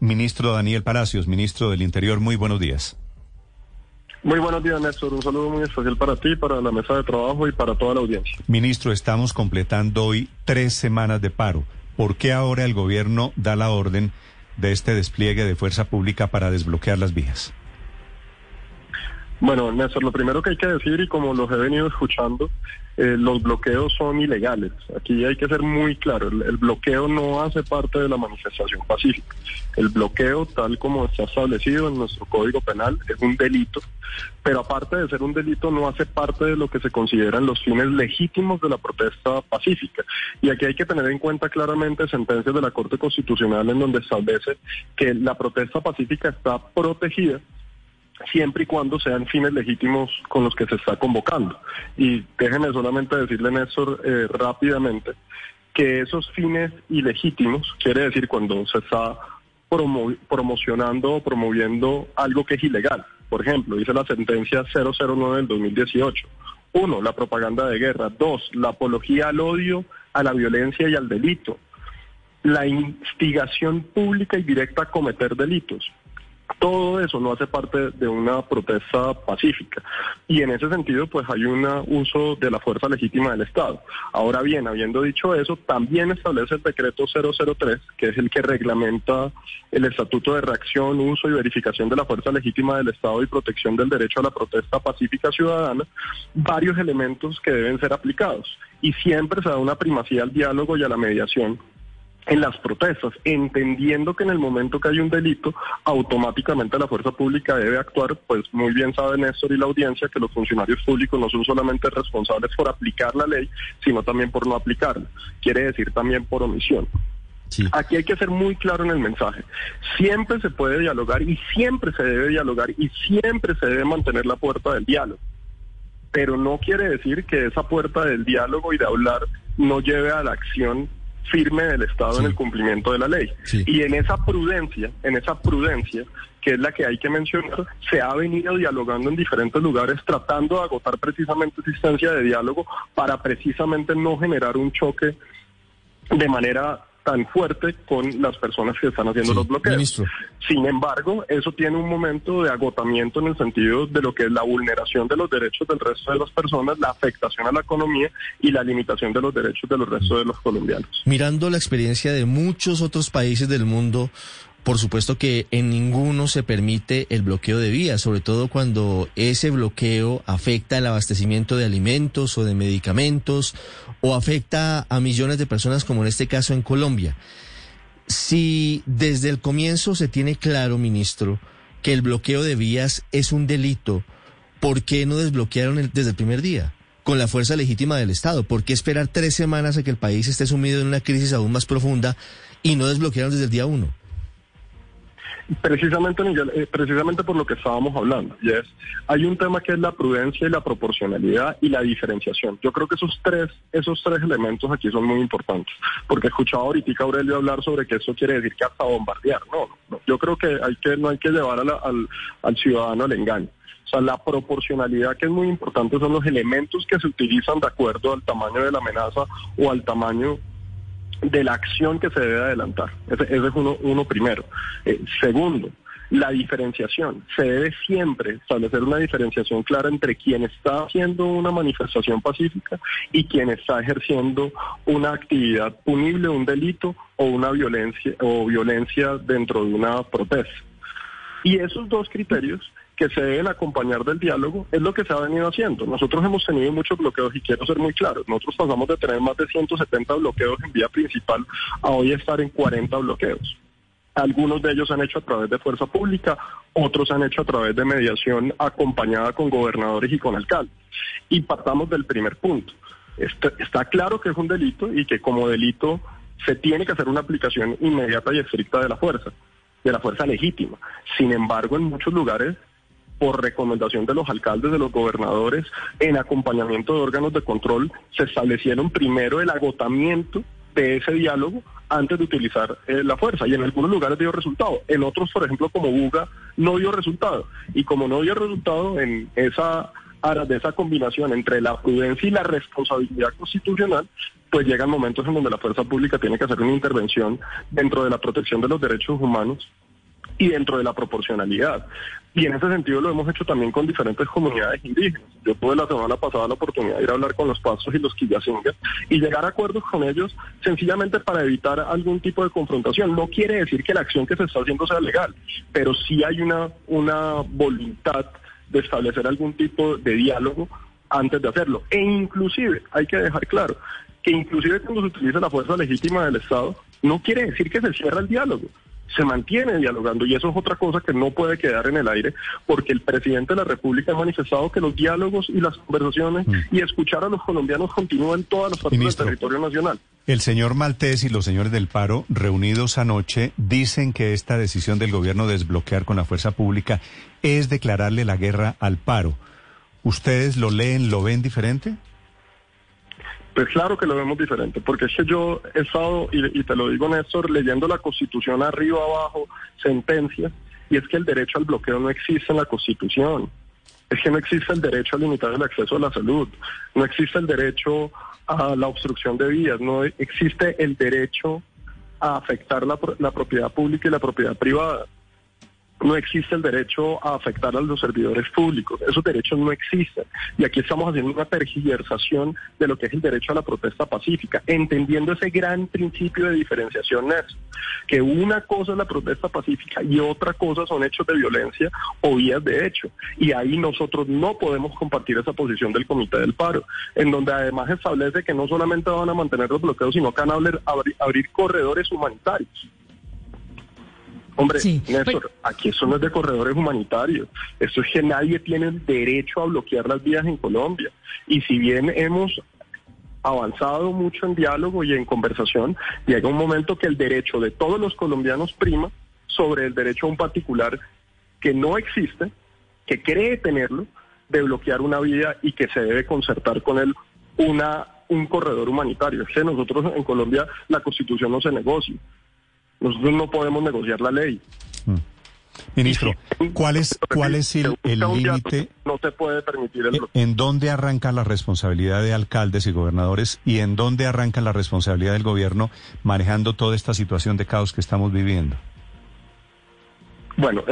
Ministro Daniel Palacios, ministro del Interior, muy buenos días. Muy buenos días, Néstor. Un saludo muy especial para ti, para la mesa de trabajo y para toda la audiencia. Ministro, estamos completando hoy tres semanas de paro. ¿Por qué ahora el gobierno da la orden de este despliegue de fuerza pública para desbloquear las vías? Bueno, Néstor, lo primero que hay que decir, y como los he venido escuchando, eh, los bloqueos son ilegales. Aquí hay que ser muy claro, el, bloqueo no hace parte de la manifestación pacífica. El bloqueo, tal como está establecido en nuestro Código Penal, es un delito, pero aparte de ser un delito, no hace parte de lo que se consideran los fines legítimos de la protesta pacífica. Y aquí hay que tener en cuenta claramente sentencias de la Corte Constitucional en donde establece que la protesta pacífica está protegida siempre y cuando sean fines legítimos con los que se está convocando. Y déjeme solamente decirle, Néstor, eh, rápidamente, que esos fines ilegítimos, quiere decir cuando se está promocionando o promoviendo algo que es ilegal. Por ejemplo, dice la sentencia 009 del 2018. Uno, la propaganda de guerra. Dos, la apología al odio, a la violencia y al delito. La instigación pública y directa a cometer delitos todo eso no hace parte de una protesta pacífica. Y en ese sentido, pues hay un uso de la fuerza legítima del Estado. Ahora bien, habiendo dicho eso, también establece el decreto 003, que es el que reglamenta el Estatuto de Reacción, Uso y Verificación de la Fuerza Legítima del Estado y Protección del Derecho a la Protesta Pacífica Ciudadana, varios elementos que deben ser aplicados. Y siempre se da una primacía al diálogo y a la mediación en las protestas, entendiendo que en el momento que hay un delito, automáticamente la fuerza pública debe actuar, pues muy bien sabe Néstor y la audiencia que los funcionarios públicos no son solamente responsables por aplicar la ley, sino también por no aplicarla, quiere decir también por omisión. Aquí hay que ser muy claro en el mensaje. Siempre se puede dialogar y siempre se debe dialogar y siempre se debe mantener la puerta del diálogo. Pero no quiere decir que esa puerta del diálogo y de hablar no lleve a la acción firme del Estado en el cumplimiento de la ley. Y en esa prudencia, en esa prudencia, que es la que hay que mencionar, se ha venido dialogando en diferentes lugares tratando de agotar precisamente existencia de diálogo para precisamente no generar un choque de manera tan fuerte con las personas que están haciendo los bloqueos. Sin embargo, eso tiene un momento de agotamiento en el sentido de lo que es la vulneración de los derechos del resto de las personas, la afectación a la economía y la limitación de los derechos de los restos de los colombianos. Mirando la experiencia de muchos otros países del mundo, por supuesto que en ninguno se permite el bloqueo de vías, sobre todo cuando ese bloqueo afecta el abastecimiento de alimentos o de medicamentos o afecta a millones de personas como en este caso en Colombia. Si desde el comienzo se tiene claro, ministro, que el bloqueo de vías es un delito, ¿por qué no desbloquearon desde el primer día? Con la fuerza legítima del Estado. ¿Por qué esperar tres semanas a que el país esté sumido en una crisis aún más profunda y no desbloquearon desde el día uno? Precisamente, eh, precisamente por lo que estábamos hablando, y es, hay un tema que es la prudencia y la proporcionalidad y la diferenciación. Yo creo que esos tres, esos tres elementos aquí son muy importantes, porque escuchaba ahorita Aurelio hablar sobre que eso quiere decir que hasta bombardear. No, no, yo creo que hay que no hay que llevar al, al ciudadano al engaño. O sea, la proporcionalidad que es muy importante son los elementos que se utilizan de acuerdo al tamaño de la amenaza o al tamaño de la acción que se debe adelantar. Ese, es uno, uno primero. Eh, segundo, la diferenciación. Se debe siempre establecer una diferenciación clara entre quien está haciendo una manifestación pacífica y quien está ejerciendo una actividad punible, un delito o una violencia o violencia dentro de una protesta. Y esos dos criterios que se deben acompañar del diálogo es lo que se ha venido haciendo. Nosotros hemos tenido muchos bloqueos y quiero ser muy claro, nosotros pasamos de tener más de 170 bloqueos en vía principal a hoy estar en 40 bloqueos. Algunos de ellos han hecho a través de fuerza pública, otros han hecho a través de mediación acompañada con gobernadores y con alcaldes. Y partamos del primer punto. Está, está claro que es un delito y que como delito se tiene que hacer una aplicación inmediata y estricta de la fuerza de la fuerza legítima. Sin embargo, en muchos lugares por recomendación de los alcaldes, de los gobernadores, en acompañamiento de órganos de control, se establecieron primero el agotamiento de ese diálogo antes de utilizar eh, la fuerza. Y en algunos lugares dio resultado. En otros, por ejemplo, como Buga, no dio resultado. Y como no dio resultado en esa de esa combinación entre la prudencia y la responsabilidad constitucional, pues llegan momentos en donde la fuerza pública tiene que hacer una intervención dentro de la protección de los derechos humanos y dentro de la proporcionalidad. Y en ese sentido lo hemos hecho también con diferentes comunidades indígenas. Yo tuve la semana pasada la oportunidad de ir a hablar con los pasos y los quillacingas y llegar a acuerdos con ellos sencillamente para evitar algún tipo de confrontación. No quiere decir que la acción que se está haciendo sea legal, pero sí hay una, una voluntad de establecer algún tipo de diálogo antes de hacerlo. E inclusive, hay que dejar claro, que inclusive cuando se utiliza la fuerza legítima del Estado, no quiere decir que se cierra el diálogo se mantiene dialogando y eso es otra cosa que no puede quedar en el aire porque el presidente de la República ha manifestado que los diálogos y las conversaciones mm. y escuchar a los colombianos continúan en todas las partes del territorio nacional. El señor Maltés y los señores del paro reunidos anoche dicen que esta decisión del gobierno de desbloquear con la fuerza pública es declararle la guerra al paro. ¿Ustedes lo leen, lo ven diferente? Pues claro que lo vemos diferente, porque es que yo he estado, y, te lo digo Néstor, leyendo la Constitución arriba, abajo, sentencias, y es que el derecho al bloqueo no existe en la Constitución. Es que no existe el derecho a limitar el acceso a la salud, no existe el derecho a la obstrucción de vías, no existe el derecho a afectar la, la propiedad pública y la propiedad privada no existe el derecho a afectar a los servidores públicos. Esos derechos no existen. Y aquí estamos haciendo una tergiversación de lo que es el derecho a la protesta pacífica, entendiendo ese gran principio de diferenciación, que una cosa es la protesta pacífica y otra cosa son hechos de violencia o vías de hecho. Y ahí nosotros no podemos compartir esa posición del Comité del Paro, en donde además establece que no solamente van a mantener los bloqueos, sino que van a abrir corredores humanitarios. Hombre, Néstor, pues- aquí eso no es de corredores humanitarios. Eso es que nadie tiene el derecho a bloquear las vías en Colombia. Y si bien hemos avanzado mucho en diálogo y en conversación, llega un momento que el derecho de todos los colombianos prima sobre el derecho a un particular que no existe, que cree tenerlo, de bloquear una vía y que se debe concertar con él una un corredor humanitario. Es que nosotros en Colombia la constitución no se negocia. Nosotros no podemos negociar la ley. Mm. Ministro, ¿cuál es, cuál es el límite? No se puede permitir el ¿En dónde arranca la responsabilidad de alcaldes y gobernadores y en dónde arranca la responsabilidad del gobierno manejando toda esta situación de caos que estamos viviendo? Bueno,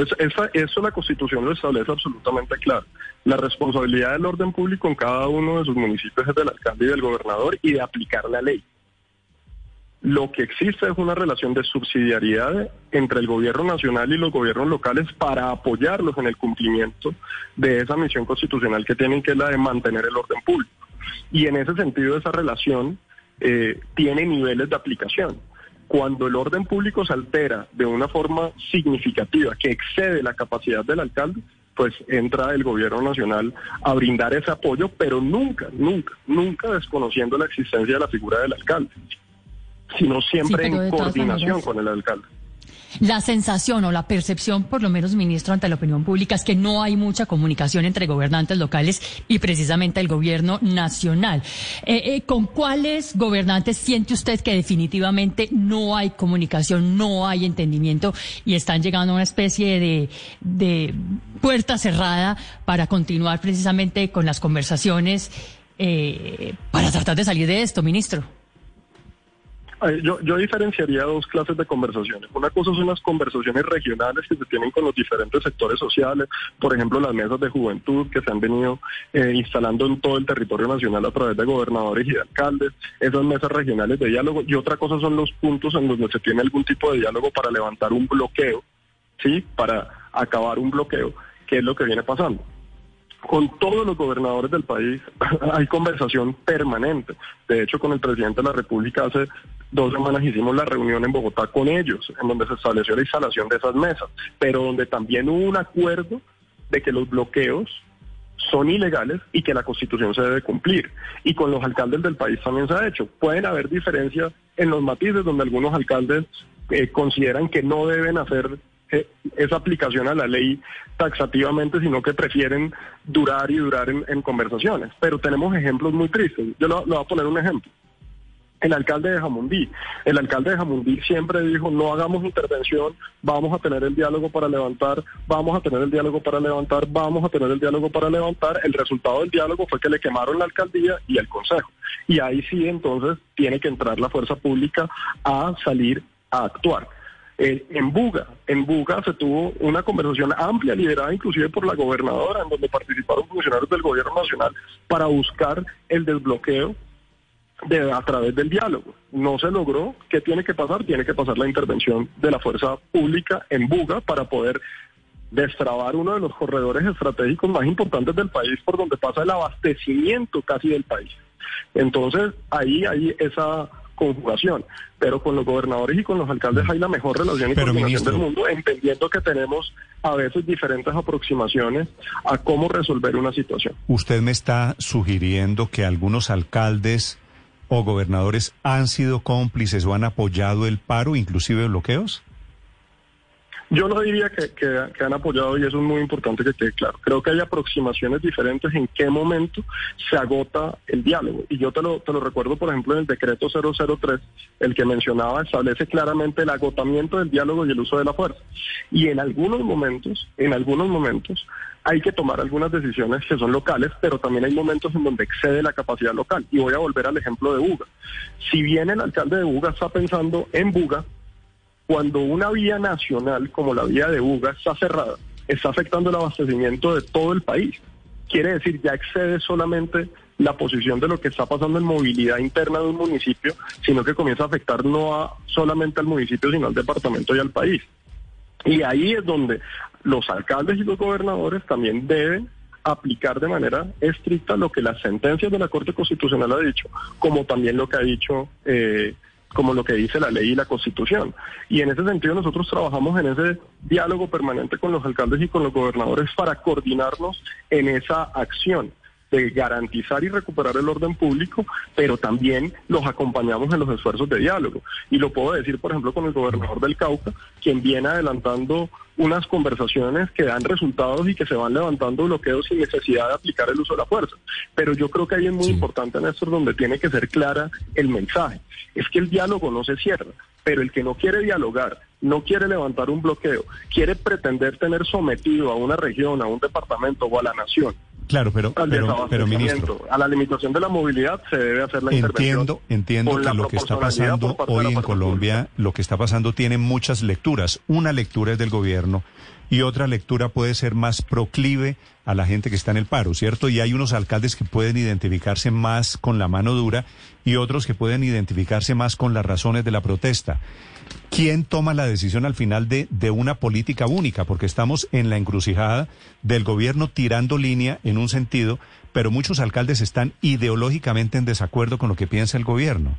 eso la Constitución lo establece absolutamente claro. La responsabilidad del orden público en cada uno de sus municipios es del alcalde y del gobernador y de aplicar la ley. Lo que existe es una relación de subsidiariedad entre el gobierno nacional y los gobiernos locales para apoyarlos en el cumplimiento de esa misión constitucional que tienen, que es la de mantener el orden público. Y en ese sentido, esa relación eh, tiene niveles de aplicación. Cuando el orden público se altera de una forma significativa que excede la capacidad del alcalde, pues entra el gobierno nacional a brindar ese apoyo, pero nunca, nunca, nunca desconociendo la existencia de la figura del alcalde sino siempre en coordinación con el alcalde. La sensación o la percepción, por lo menos, ministro, ante la opinión pública es que no hay mucha comunicación entre gobernantes locales y precisamente el gobierno nacional. Eh, eh, ¿Con cuáles gobernantes siente usted que definitivamente no hay comunicación, no hay entendimiento y están llegando a una especie de, de puerta cerrada para continuar precisamente con las conversaciones eh, para tratar de salir de esto, ministro? Yo, yo diferenciaría dos clases de conversaciones. Una cosa son las conversaciones regionales que se tienen con los diferentes sectores sociales, por ejemplo, las mesas de juventud que se han venido eh, instalando en todo el territorio nacional a través de gobernadores y de alcaldes, esas mesas regionales de diálogo. Y otra cosa son los puntos en donde se tiene algún tipo de diálogo para levantar un bloqueo, ¿sí? Para acabar un bloqueo, que es lo que viene pasando con todos los gobernadores del país hay conversación permanente. De hecho, con el presidente de la República hace dos semanas hicimos la reunión en Bogotá con ellos, en donde se estableció la instalación de esas mesas, pero donde también hubo un acuerdo de que los bloqueos son ilegales y que la constitución se debe cumplir. Y con los alcaldes del país también se ha hecho. Pueden haber diferencias en los matices donde algunos alcaldes eh, consideran que no deben hacer eh, esa aplicación a la ley taxativamente, sino que prefieren durar y durar en, conversaciones. Pero tenemos ejemplos muy tristes. Yo le voy a poner un ejemplo el alcalde de Jamundí. El alcalde de Jamundí siempre dijo, no hagamos intervención, vamos a tener el diálogo para levantar, vamos a tener el diálogo para levantar, vamos a tener el diálogo para levantar. El resultado del diálogo fue que le quemaron la alcaldía y el consejo. Y ahí sí entonces tiene que entrar la fuerza pública a salir a actuar. Eh, en Buga, en Buga se tuvo una conversación amplia, liderada inclusive por la gobernadora, en donde participaron funcionarios del gobierno nacional para buscar el desbloqueo de, a través del diálogo. No se logró. ¿Qué tiene que pasar? Tiene que pasar la intervención de la fuerza pública en Buga para poder destrabar uno de los corredores estratégicos más importantes del país por donde pasa el abastecimiento casi del país. Entonces, ahí hay esa conjugación, pero con los gobernadores y con los alcaldes hay la mejor relación y coordinación del mundo, entendiendo que tenemos a veces diferentes aproximaciones a cómo resolver una situación. Usted me está sugiriendo que algunos alcaldes o gobernadores han sido cómplices o han apoyado el paro, inclusive bloqueos? Yo no diría que, han apoyado y eso es muy importante que quede claro. Creo que hay aproximaciones diferentes en qué momento se agota el diálogo. Y yo te lo, te lo recuerdo, por ejemplo, en el decreto 003, el que mencionaba, establece claramente el agotamiento del diálogo y el uso de la fuerza. Y en algunos momentos, en algunos momentos, hay que tomar algunas decisiones que son locales, pero también hay momentos en donde excede la capacidad local. Y voy a volver al ejemplo de Buga. Si bien el alcalde de Buga está pensando en Buga, cuando una vía nacional como la vía de Buga está cerrada, está afectando el abastecimiento de todo el país. Quiere decir, ya excede solamente la posición de lo que está pasando en movilidad interna de un municipio, sino que comienza a afectar no a solamente al municipio, sino al departamento y al país. Y ahí es donde los alcaldes y los gobernadores también deben aplicar de manera estricta lo que las sentencias de la Corte Constitucional ha dicho, como también lo que ha dicho eh, como lo que dice la ley y la constitución. Y en ese sentido nosotros trabajamos en ese diálogo permanente con los alcaldes y con los gobernadores para coordinarnos en esa acción de garantizar y recuperar el orden público, pero también los acompañamos en los esfuerzos de diálogo. Y lo puedo decir, por ejemplo, con el gobernador del Cauca, quien viene adelantando unas conversaciones que dan resultados y que se van levantando bloqueos sin necesidad de aplicar el uso de la fuerza. Pero yo creo que ahí es muy importante, Néstor, donde tiene que ser clara el mensaje. Es que el diálogo no se cierra, pero el que no quiere dialogar, no quiere levantar un bloqueo, quiere pretender tener sometido a una región, a un departamento o a la nación Claro, pero, pero, ministro. A la limitación de la movilidad se debe hacer la entiendo, Entiendo que lo que está pasando hoy en Colombia, lo que está pasando tiene muchas lecturas. Una lectura es del gobierno y otra lectura puede ser más proclive a la gente que está en el paro, ¿cierto? Y hay unos alcaldes que pueden identificarse más con la mano dura y otros que pueden identificarse más con las razones de la protesta. ¿Quién toma la decisión al final de, de una política única? Porque estamos en la encrucijada del gobierno tirando línea en un sentido, pero muchos alcaldes están ideológicamente en desacuerdo con lo que piensa el gobierno.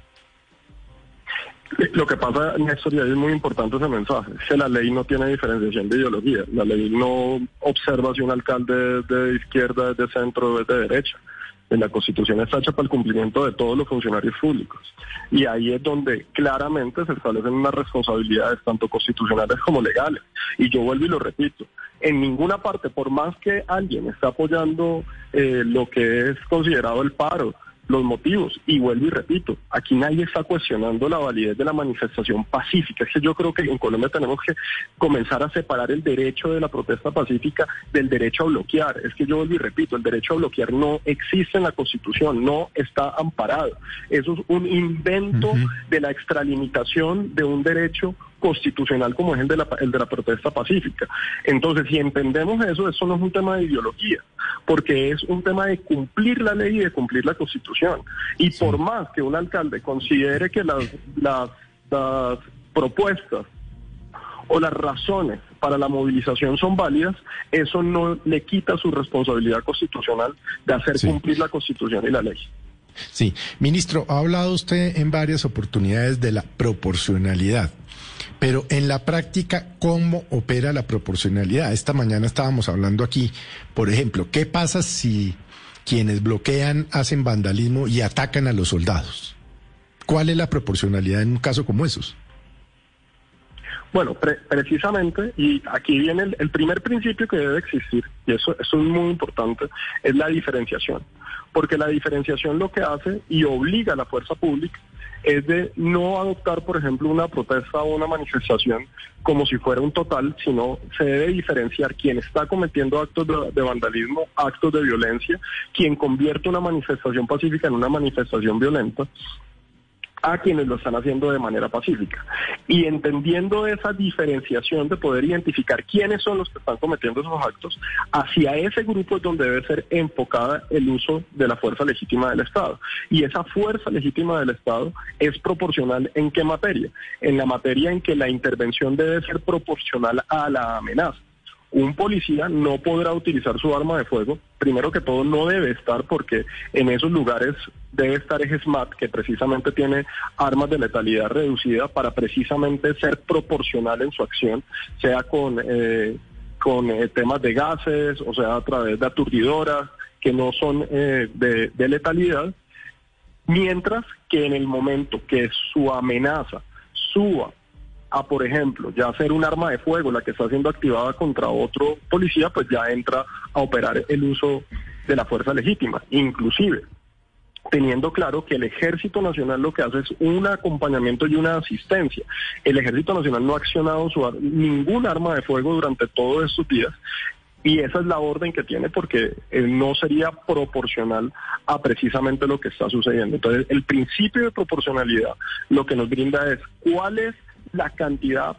Lo que pasa, Néstor, y ahí es muy importante ese mensaje, es que la ley no tiene diferenciación de ideología. La ley no observa si un alcalde es de izquierda, es de centro, es de derecha la Constitución está hecha para el cumplimiento de todos los funcionarios públicos. Y ahí es donde claramente se establecen unas responsabilidades tanto constitucionales como legales. Y yo vuelvo y lo repito, en ninguna parte, por más que alguien esté apoyando eh, lo que es considerado el paro, los motivos. Y vuelvo y repito, aquí nadie está cuestionando la validez de la manifestación pacífica. Es que yo creo que en Colombia tenemos que comenzar a separar el derecho de la protesta pacífica del derecho a bloquear. Es que yo vuelvo y repito, el derecho a bloquear no existe en la Constitución, no está amparado. Eso es un invento de la extralimitación de un derecho constitucional como es el de, la, el de la protesta pacífica. Entonces, si entendemos eso, eso no es un tema de ideología, porque es un tema de cumplir la ley y de cumplir la constitución. Y por más que un alcalde considere que las, las, las propuestas o las razones para la movilización son válidas, eso no le quita su responsabilidad constitucional de hacer cumplir la constitución y la ley. Sí, ministro, ha hablado usted en varias oportunidades de la proporcionalidad. Pero en la práctica, ¿cómo opera la proporcionalidad? Esta mañana estábamos hablando aquí, por ejemplo, ¿qué pasa si quienes bloquean hacen vandalismo y atacan a los soldados? ¿Cuál es la proporcionalidad en un caso como esos? Bueno, precisamente, y aquí viene el, primer principio que debe existir, y eso, eso es muy importante, es la diferenciación. Porque la diferenciación lo que hace y obliga a la fuerza pública es de no adoptar, por ejemplo, una protesta o una manifestación como si fuera un total, sino se debe diferenciar quién está cometiendo actos de, vandalismo, actos de violencia, quien convierte una manifestación pacífica en una manifestación violenta a quienes lo están haciendo de manera pacífica. Y entendiendo esa diferenciación de poder identificar quiénes son los que están cometiendo esos actos, hacia ese grupo es donde debe ser enfocada el uso de la fuerza legítima del Estado. Y esa fuerza legítima del Estado es proporcional en qué materia? En la materia en que la intervención debe ser proporcional a la amenaza un policía no podrá utilizar su arma de fuego. Primero que todo, no debe estar porque en esos lugares debe estar el SMAT, que precisamente tiene armas de letalidad reducida para precisamente ser proporcional en su acción, sea con, eh, con eh, temas de gases, o sea, a través de aturdidoras que no son eh, de, de letalidad, mientras que en el momento que su amenaza suba a, por ejemplo, ya ser un arma de fuego la que está siendo activada contra otro policía, pues ya entra a operar el uso de la fuerza legítima, inclusive teniendo claro que el Ejército Nacional lo que hace es un acompañamiento y una asistencia. El Ejército Nacional no ha accionado su ningún arma de fuego durante todos estos días y esa es la orden que tiene porque eh, no sería proporcional a precisamente lo que está sucediendo. Entonces, el principio de proporcionalidad lo que nos brinda es cuál es la cantidad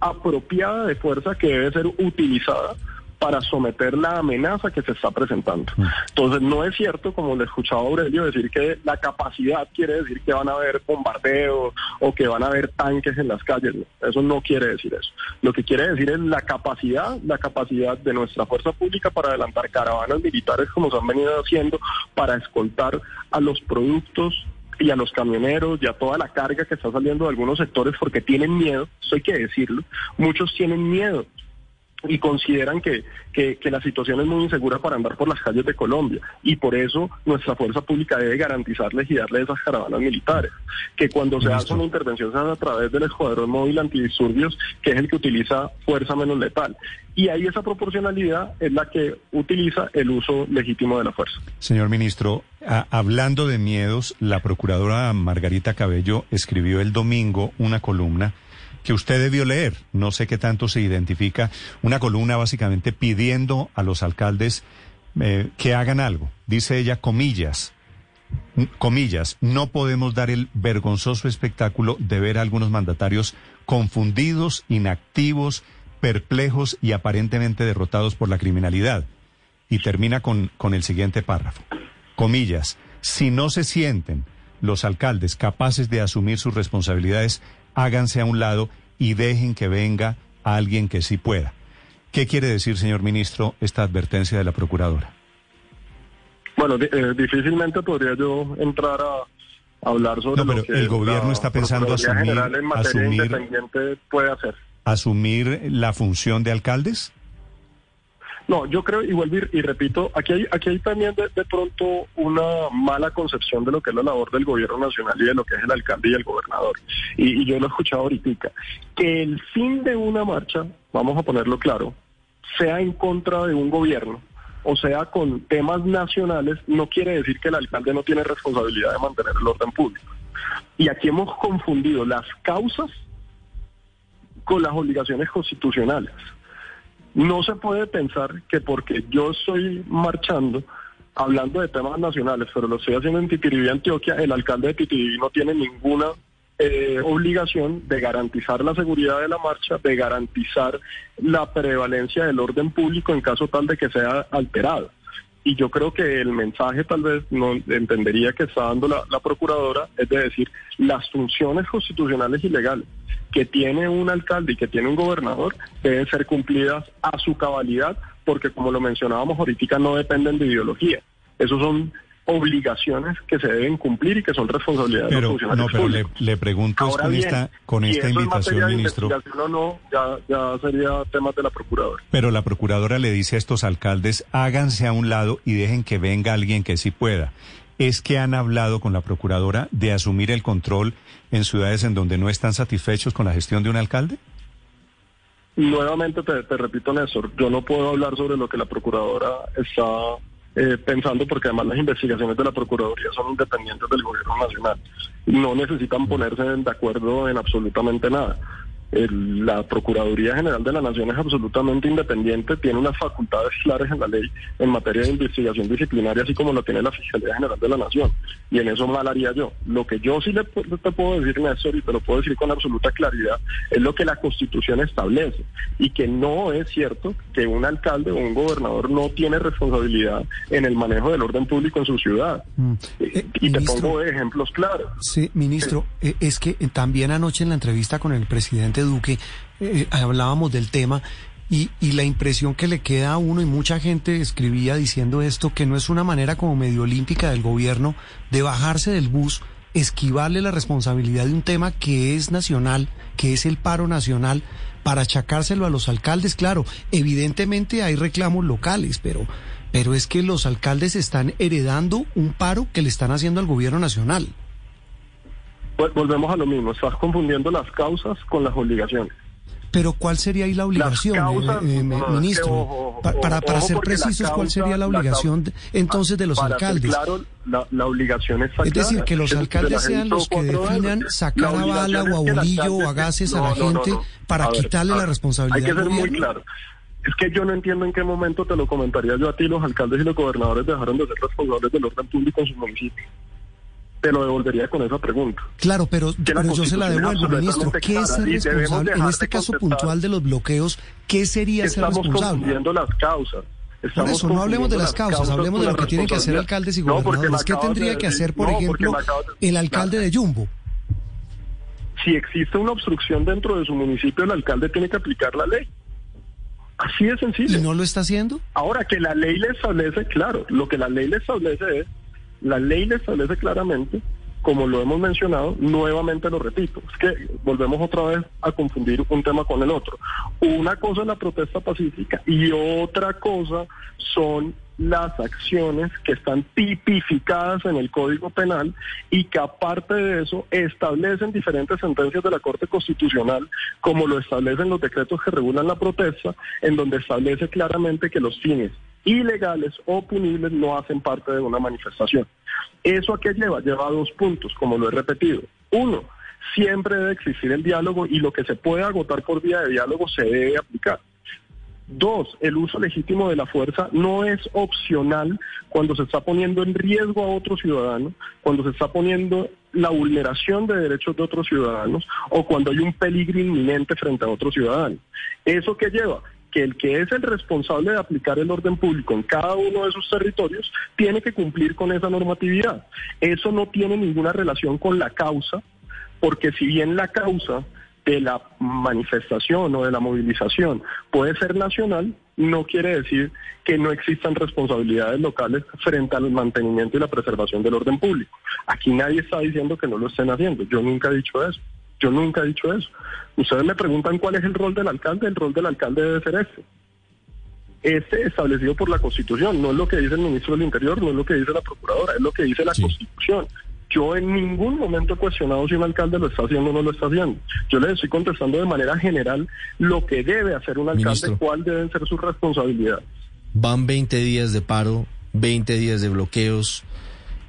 apropiada de fuerza que debe ser utilizada para someter la amenaza que se está presentando. Mm. Entonces, no es cierto, como le escuchaba Aurelio, decir que la capacidad quiere decir que van a haber bombardeos o que van a haber tanques en las calles. Eso no quiere decir eso. Lo que quiere decir es la capacidad, la capacidad de nuestra fuerza pública para adelantar caravanas militares como se han venido haciendo, para escoltar a los productos y a los camioneros y a toda la carga que está saliendo de algunos sectores porque tienen miedo, eso hay que decirlo, muchos tienen miedo y consideran que, que, la situación es muy insegura para andar por las calles de Colombia y por eso nuestra fuerza pública debe garantizarles y darle esas caravanas militares, que cuando se hace una intervención se hace a través del escuadrón móvil antidisturbios, que es el que utiliza fuerza menos letal. Y ahí esa proporcionalidad es la que utiliza el uso legítimo de la fuerza. Señor ministro, hablando de miedos, la procuradora Margarita Cabello escribió el domingo una columna que usted debió leer, no sé qué tanto se identifica, una columna básicamente pidiendo a los alcaldes eh, que hagan algo. Dice ella, comillas, comillas, no podemos dar el vergonzoso espectáculo de ver a algunos mandatarios confundidos, inactivos, perplejos y aparentemente derrotados por la criminalidad. Y termina con, con el siguiente párrafo. Comillas, si no se sienten los alcaldes capaces de asumir sus responsabilidades, háganse a un lado y dejen que venga alguien que sí pueda. ¿Qué quiere decir, señor ministro, esta advertencia de la procuradora? Bueno, eh, difícilmente podría yo entrar a hablar sobre no, pero el gobierno está pensando asumir, asumir, puede hacer. asumir la función de alcaldes. No, yo creo, y vuelvo y, repito, aquí hay, aquí hay también de, pronto una mala concepción de lo que es la labor del gobierno nacional y de lo que es el alcalde y el gobernador. Y, yo lo he escuchado ahorita. Que el fin de una marcha, vamos a ponerlo claro, sea en contra de un gobierno, o sea con temas nacionales, no quiere decir que el alcalde no tiene responsabilidad de mantener el orden público. Y aquí hemos confundido las causas con las obligaciones constitucionales. No se puede pensar que porque yo estoy marchando, hablando de temas nacionales, pero lo estoy haciendo en Titiribí, Antioquia, el alcalde de Titiribí no tiene ninguna eh, obligación de garantizar la seguridad de la marcha, de garantizar la prevalencia del orden público en caso tal de que sea alterado. Y yo creo que el mensaje tal vez no entendería que está dando la, procuradora, es de decir, las funciones constitucionales y legales que tiene un alcalde y que tiene un gobernador deben ser cumplidas a su cabalidad, porque como lo mencionábamos ahorita, no dependen de ideología. Esos son obligaciones que se deben cumplir y que son responsabilidades pero, de los funcionarios No, pero le, pregunto con esta, con esta invitación, ministro. No, no, ya, ya sería tema de la procuradora. Pero la procuradora le dice a estos alcaldes, háganse a un lado y dejen que venga alguien que sí pueda es que han hablado con la procuradora de asumir el control en ciudades en donde no están satisfechos con la gestión de un alcalde? nuevamente te, te repito, Néstor, yo no puedo hablar sobre lo que la procuradora está eh, pensando porque además las investigaciones de la Procuraduría son independientes del Gobierno Nacional. No necesitan ponerse de acuerdo en absolutamente nada la Procuraduría General de la Nación es absolutamente independiente, tiene unas facultades claras en la ley en materia de investigación disciplinaria, así como lo tiene la Fiscalía General de la Nación. Y en eso mal haría yo. Lo que yo sí le, te puedo decir, Néstor, y te lo puedo decir con absoluta claridad, es lo que la Constitución establece. Y que no es cierto que un alcalde o un gobernador no tiene responsabilidad en el manejo del orden público en su ciudad. Mm. Eh, y te pongo ejemplos claros. Sí, ministro, eh, es que también anoche en la entrevista con el presidente Duque, eh, hablábamos del tema y, y, la impresión que le queda a uno y mucha gente escribía diciendo esto, que no es una manera como medio olímpica del gobierno de bajarse del bus, esquivarle la responsabilidad de un tema que es nacional, que es el paro nacional, para achacárselo a los alcaldes. Claro, evidentemente hay reclamos locales, pero, pero es que los alcaldes están heredando un paro que le están haciendo al gobierno nacional volvemos a lo mismo, estás confundiendo las causas con las obligaciones. Pero ¿cuál sería ahí la obligación, eh, eh, ministro? para para ser precisos, ¿cuál sería la obligación entonces de los alcaldes? Claro, la, obligación es Es decir, que los alcaldes sean los que definan sacar a bala o a bolillo o a gases a la gente para quitarle la responsabilidad. Hay que ser muy claro. Es que yo no entiendo en qué momento te lo comentaría yo a ti, los alcaldes y los gobernadores dejaron de ser responsables del orden público en sus municipios te lo devolvería con esa pregunta. Claro, pero, yo se la devuelvo, ministro. ¿Qué es el responsable, en este caso puntual de los bloqueos, qué sería ser responsable? Estamos confundiendo las causas. por eso, no hablemos de las causas, hablemos de lo que tienen que hacer alcaldes y gobernadores. ¿Qué tendría que hacer, por ejemplo, el alcalde de Jumbo? Si existe una obstrucción dentro de su municipio, el alcalde tiene que aplicar la ley. Así de sencillo. ¿Y no lo está haciendo? Ahora, que la ley le establece, claro, lo que la ley le establece es la ley le establece claramente, como lo hemos mencionado, nuevamente lo repito, es que volvemos otra vez a confundir un tema con el otro. Una cosa es la protesta pacífica y otra cosa son las acciones que están tipificadas en el Código Penal y que aparte de eso establecen diferentes sentencias de la Corte Constitucional, como lo establecen los decretos que regulan la protesta, en donde establece claramente que los fines ilegales o punibles no hacen parte de una manifestación. ¿Eso a qué lleva? Lleva a dos puntos, como lo he repetido. Uno, siempre debe existir el diálogo y lo que se puede agotar por vía de diálogo se debe aplicar. Dos, el uso legítimo de la fuerza no es opcional cuando se está poniendo en riesgo a otro ciudadano, cuando se está poniendo la vulneración de derechos de otros ciudadanos o cuando hay un peligro inminente frente a otro ciudadano. ¿Eso qué lleva? Que el que es el responsable de aplicar el orden público en cada uno de sus territorios tiene que cumplir con esa normatividad. Eso no tiene ninguna relación con la causa, porque si bien la causa de la manifestación o de la movilización puede ser nacional, no quiere decir que no existan responsabilidades locales frente al mantenimiento y la preservación del orden público. Aquí nadie está diciendo que no lo estén haciendo. Yo nunca he dicho eso. Yo nunca he dicho eso. Ustedes me preguntan cuál es el rol del alcalde. El rol del alcalde debe ser este. Este establecido por la Constitución. No es lo que dice el ministro del Interior, no es lo que dice la Procuradora, es lo que dice la Constitución. Yo en ningún momento he cuestionado si un alcalde lo está haciendo o no lo está haciendo. Yo le estoy contestando de manera general lo que debe hacer un alcalde, cuál deben ser sus responsabilidades. Van 20 días de paro, 20 días de bloqueos.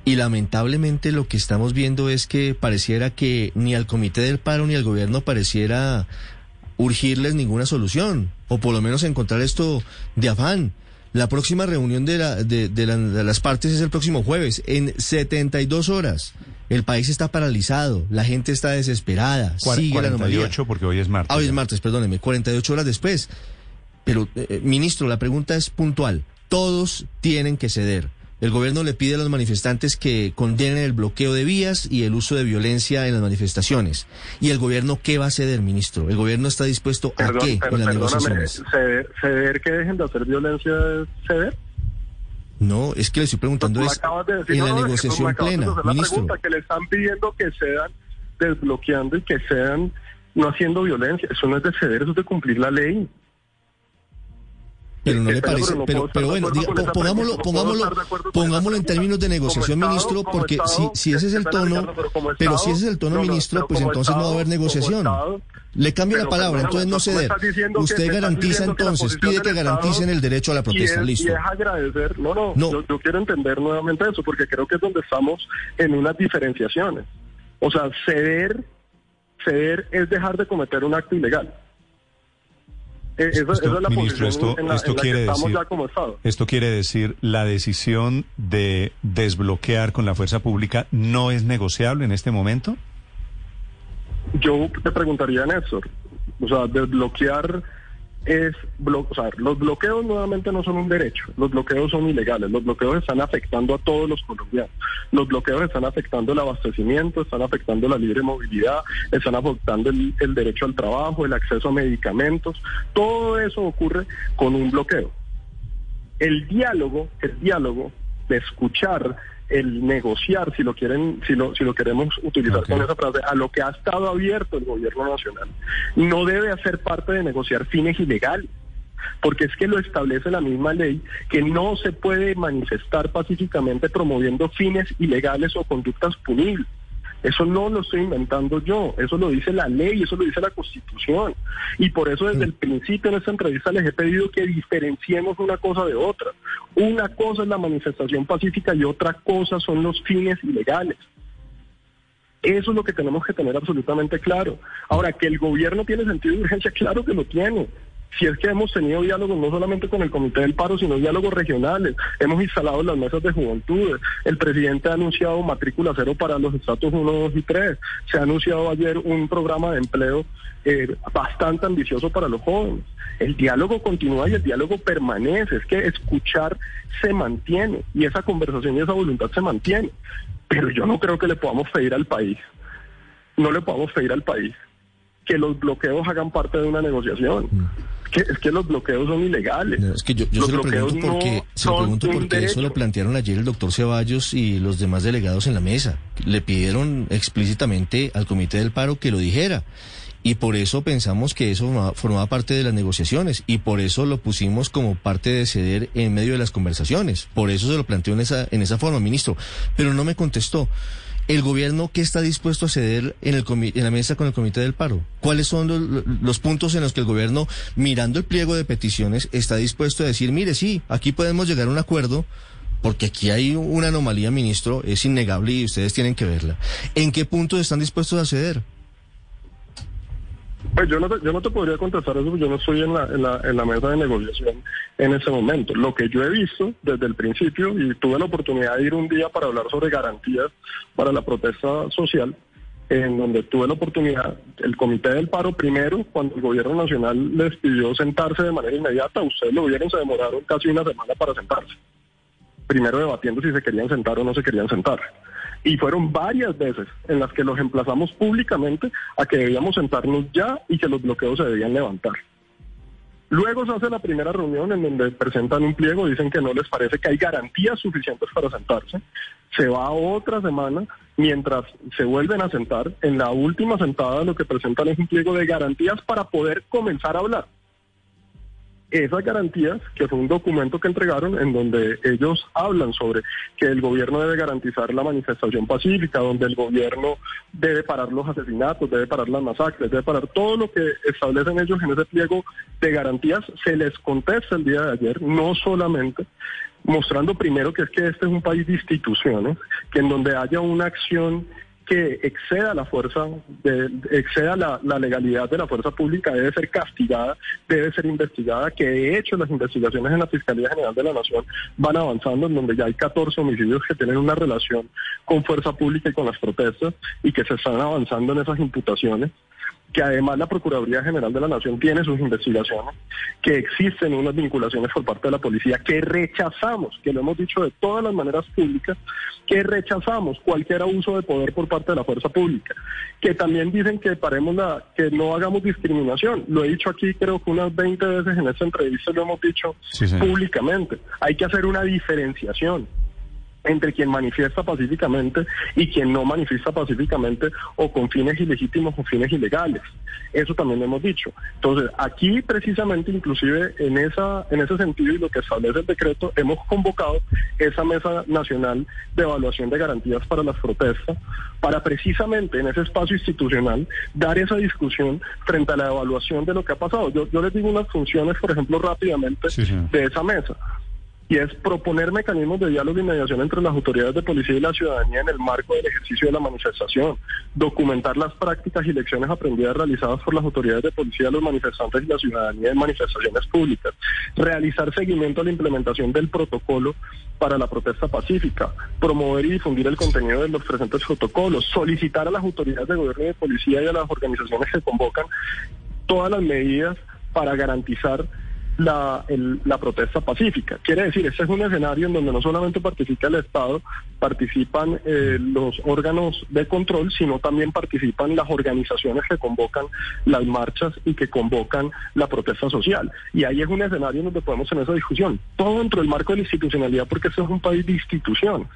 Y lamentablemente lo que estamos viendo es que pareciera que ni al Comité del Paro ni al gobierno pareciera urgirles ninguna solución, o por lo menos encontrar esto de afán. La próxima reunión de, la, de, las partes es el próximo jueves, en 72 horas. El país está paralizado, la gente está desesperada, sigue la normalidad. porque hoy es martes. Ah, hoy es martes, perdóneme, 48 horas después. Pero, eh, eh, ministro, la pregunta es puntual. Todos tienen que ceder. El gobierno le pide a los manifestantes que condenen el bloqueo de vías y el uso de violencia en las manifestaciones. ¿Y el gobierno qué va a ceder, ministro? ¿El gobierno está dispuesto a qué en las negociaciones? Ceder, que dejen de hacer violencia ceder? No, es que le estoy preguntando es en la negociación plena, ministro. que le están pidiendo que sean desbloqueando y que sean no haciendo violencia. Eso no es de ceder, eso es de cumplir la ley. Pero no le parece, pero, pero bueno, diga- pongámoslo, pongámoslo, pongámoslo en términos de negociación, ministro, porque si, si ese es el tono, pero si ese es el tono, no, no, ministro, pues entonces no va a haber negociación. Le cambio la pero palabra, entonces no ceder. Usted garantiza entonces, pide que garanticen el derecho a la protesta, listo. Y es agradecer, no, no, No. Yo, yo quiero entender nuevamente eso, porque creo que es donde estamos en unas diferenciaciones. O sea, ceder, ceder es dejar de cometer un acto ilegal. Eh, Esto, esa es la ministro, esto, en la, esto en la quiere que decir, ya como Estado. esto quiere decir, la decisión de desbloquear con la fuerza pública no es negociable en este momento. Yo te preguntaría, Néstor, o sea, desbloquear es, o sea, los bloqueos nuevamente no son un derecho, los bloqueos son ilegales, los bloqueos están afectando a todos los colombianos, los bloqueos están afectando el abastecimiento, están afectando la libre movilidad, están afectando el, el derecho al trabajo, el acceso a medicamentos, todo eso ocurre con un bloqueo. El diálogo, el diálogo de escuchar, el negociar, si lo quieren, si lo, si lo queremos utilizar con esa frase, a lo que ha estado abierto el gobierno nacional, no debe hacer parte de negociar fines ilegales. Porque es que lo establece la misma ley que no se puede manifestar pacíficamente promoviendo fines ilegales o conductas punibles. Eso no lo estoy inventando yo, eso lo dice la ley, eso lo dice la Constitución. Y por eso desde el principio en esta entrevista les he pedido que diferenciemos una cosa de otra. Una cosa es la manifestación pacífica y otra cosa son los fines ilegales. Eso es lo que tenemos que tener absolutamente claro. Ahora, que el gobierno tiene sentido de urgencia, claro que lo tiene. Si es que hemos tenido diálogos no solamente con el Comité del Paro, sino diálogos regionales. Hemos instalado las mesas de juventudes. El presidente ha anunciado matrícula cero para los estatus 1, 2 y 3. Se ha anunciado ayer un programa de empleo eh, bastante ambicioso para los jóvenes. El diálogo continúa y el diálogo permanece. Es que escuchar se mantiene y esa conversación y esa voluntad se mantiene. Pero yo no creo que le podamos pedir al país, no le podamos pedir al país que los bloqueos hagan parte de una negociación. Que, es que los bloqueos son ilegales. No, es que yo, se lo pregunto porque, no se lo pregunto un porque eso lo plantearon ayer el doctor Ceballos y los demás delegados en la mesa. Le pidieron explícitamente al Comité del Paro que lo dijera. Y por eso pensamos que eso formaba parte de las negociaciones y por eso lo pusimos como parte de ceder en medio de las conversaciones. Por eso se lo planteó en esa, en esa forma, ministro. Pero no me contestó. ¿El gobierno qué está dispuesto a ceder en, el en la mesa con el Comité del Paro? ¿Cuáles son los, los puntos en los que el gobierno, mirando el pliego de peticiones, está dispuesto a decir, mire, sí, aquí podemos llegar a un acuerdo, porque aquí hay una anomalía, ministro, es innegable y ustedes tienen que verla. ¿En qué puntos están dispuestos a ceder? Pues yo no, te, yo no te podría contestar eso, porque yo no estoy en la, en, la, en la mesa de negociación en ese momento. Lo que yo he visto desde el principio, y tuve la oportunidad de ir un día para hablar sobre garantías para la protesta social, en donde tuve la oportunidad, el Comité del Paro primero, cuando el Gobierno Nacional les pidió sentarse de manera inmediata, ustedes lo vieron, se demoraron casi una semana para sentarse. Primero debatiendo si se querían sentar o no se querían sentar. Y fueron varias veces en las que los emplazamos públicamente a que debíamos sentarnos ya y que los bloqueos se debían levantar. Luego se hace la primera reunión en donde presentan un pliego, dicen que no les parece que hay garantías suficientes para sentarse. Se va otra semana, mientras se vuelven a sentar, en la última sentada lo que presentan es un pliego de garantías para poder comenzar a hablar esas garantías, que fue un documento que entregaron en donde ellos hablan sobre que el gobierno debe garantizar la manifestación pacífica, donde el gobierno debe parar los asesinatos, debe parar las masacres, debe parar todo lo que establecen ellos en ese pliego de garantías, se les contesta el día de ayer, no solamente mostrando primero que es que este es un país de instituciones, que en donde haya una acción que exceda la fuerza, de, exceda la, legalidad de la fuerza pública, debe ser castigada, debe ser investigada, que de hecho las investigaciones en la Fiscalía General de la Nación van avanzando, en donde ya hay 14 homicidios que tienen una relación con fuerza pública y con las protestas, y que se están avanzando en esas imputaciones que además la Procuraduría General de la Nación tiene sus investigaciones, que existen unas vinculaciones por parte de la policía, que rechazamos, que lo hemos dicho de todas las maneras públicas, que rechazamos cualquier abuso de poder por parte de la fuerza pública, que también dicen que paremos la, que no hagamos discriminación. Lo he dicho aquí creo que unas 20 veces en esta entrevista lo hemos dicho Sí, sí. públicamente. Hay que hacer una diferenciación entre quien manifiesta pacíficamente y quien no manifiesta pacíficamente o con fines ilegítimos o fines ilegales. Eso también lo hemos dicho. Entonces, aquí precisamente, inclusive en esa en ese sentido y lo que establece el decreto, hemos convocado esa mesa nacional de evaluación de garantías para las protestas para precisamente en ese espacio institucional dar esa discusión frente a la evaluación de lo que ha pasado. Yo, yo les digo unas funciones, por ejemplo, rápidamente de esa mesa y es proponer mecanismos de diálogo y mediación entre las autoridades de policía y la ciudadanía en el marco del ejercicio de la manifestación, documentar las prácticas y lecciones aprendidas realizadas por las autoridades de policía, los manifestantes y la ciudadanía en manifestaciones públicas, realizar seguimiento a la implementación del protocolo para la protesta pacífica, promover y difundir el contenido de los presentes protocolos, solicitar a las autoridades de gobierno y de policía y a las organizaciones que convocan todas las medidas para garantizar la, la protesta pacífica. Quiere decir, este es un escenario en donde no solamente participa el Estado, participan eh, los órganos de control, sino también participan las organizaciones que convocan las marchas y que convocan la protesta social. Y ahí es un escenario en donde podemos tener esa discusión, todo dentro del marco de la institucionalidad, porque este es un país de instituciones.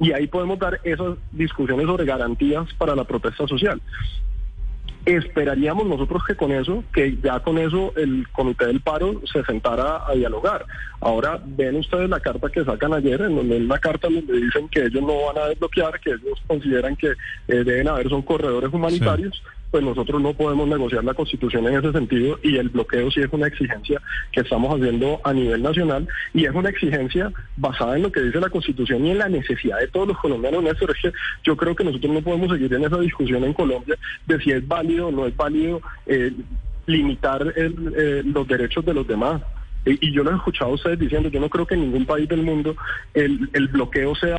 Y ahí podemos dar esas discusiones sobre garantías para la protesta social. Esperaríamos nosotros que con eso, que ya con eso el comité del paro se sentara a dialogar. Ahora ven ustedes la carta que sacan ayer, en donde es una carta donde dicen que ellos no van a desbloquear, que ellos consideran que eh, deben haber son corredores humanitarios pues nosotros no podemos negociar la constitución en ese sentido y el bloqueo sí es una exigencia que estamos haciendo a nivel nacional y es una exigencia basada en lo que dice la constitución y en la necesidad de todos los colombianos. Néstor, es que yo creo que nosotros no podemos seguir en esa discusión en Colombia de si es válido o no es válido eh, limitar eh, los derechos de los demás. Y, yo lo he escuchado a ustedes diciendo, yo no creo que en ningún país del mundo el, el bloqueo sea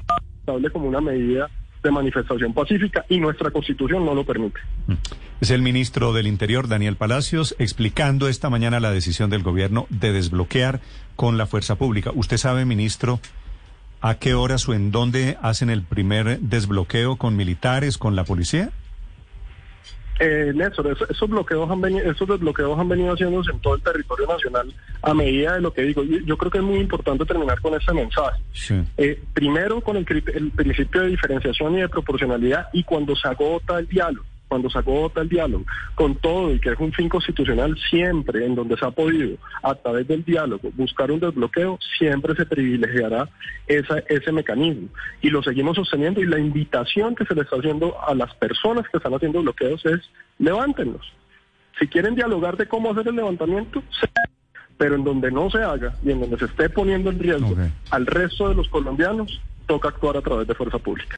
como una medida de manifestación pacífica y nuestra constitución no lo permite. Mm. Es el ministro del Interior, Daniel Palacios, explicando esta mañana la decisión del gobierno de desbloquear con la fuerza pública. ¿Usted sabe, ministro, a qué horas o en dónde hacen el primer desbloqueo con militares, con la policía? Eh, Néstor, esos, bloqueos han venido, esos desbloqueos han venido haciéndose en todo el territorio nacional a medida de lo que digo. Yo, creo que es muy importante terminar con ese mensaje. Eh, primero con el, el principio de diferenciación y de proporcionalidad y cuando se agota el diálogo cuando se agota el diálogo, con todo y que es un fin constitucional siempre en donde se ha podido, a través del diálogo, buscar un desbloqueo, siempre se privilegiará esa, ese mecanismo. Y lo seguimos sosteniendo y la invitación que se le está haciendo a las personas que están haciendo bloqueos es levántenlos. Si quieren dialogar de cómo hacer el levantamiento, pero en donde no se haga y en donde se esté poniendo en riesgo al resto de los colombianos, toca actuar a través de fuerza pública.